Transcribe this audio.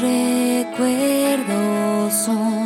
recuerdos son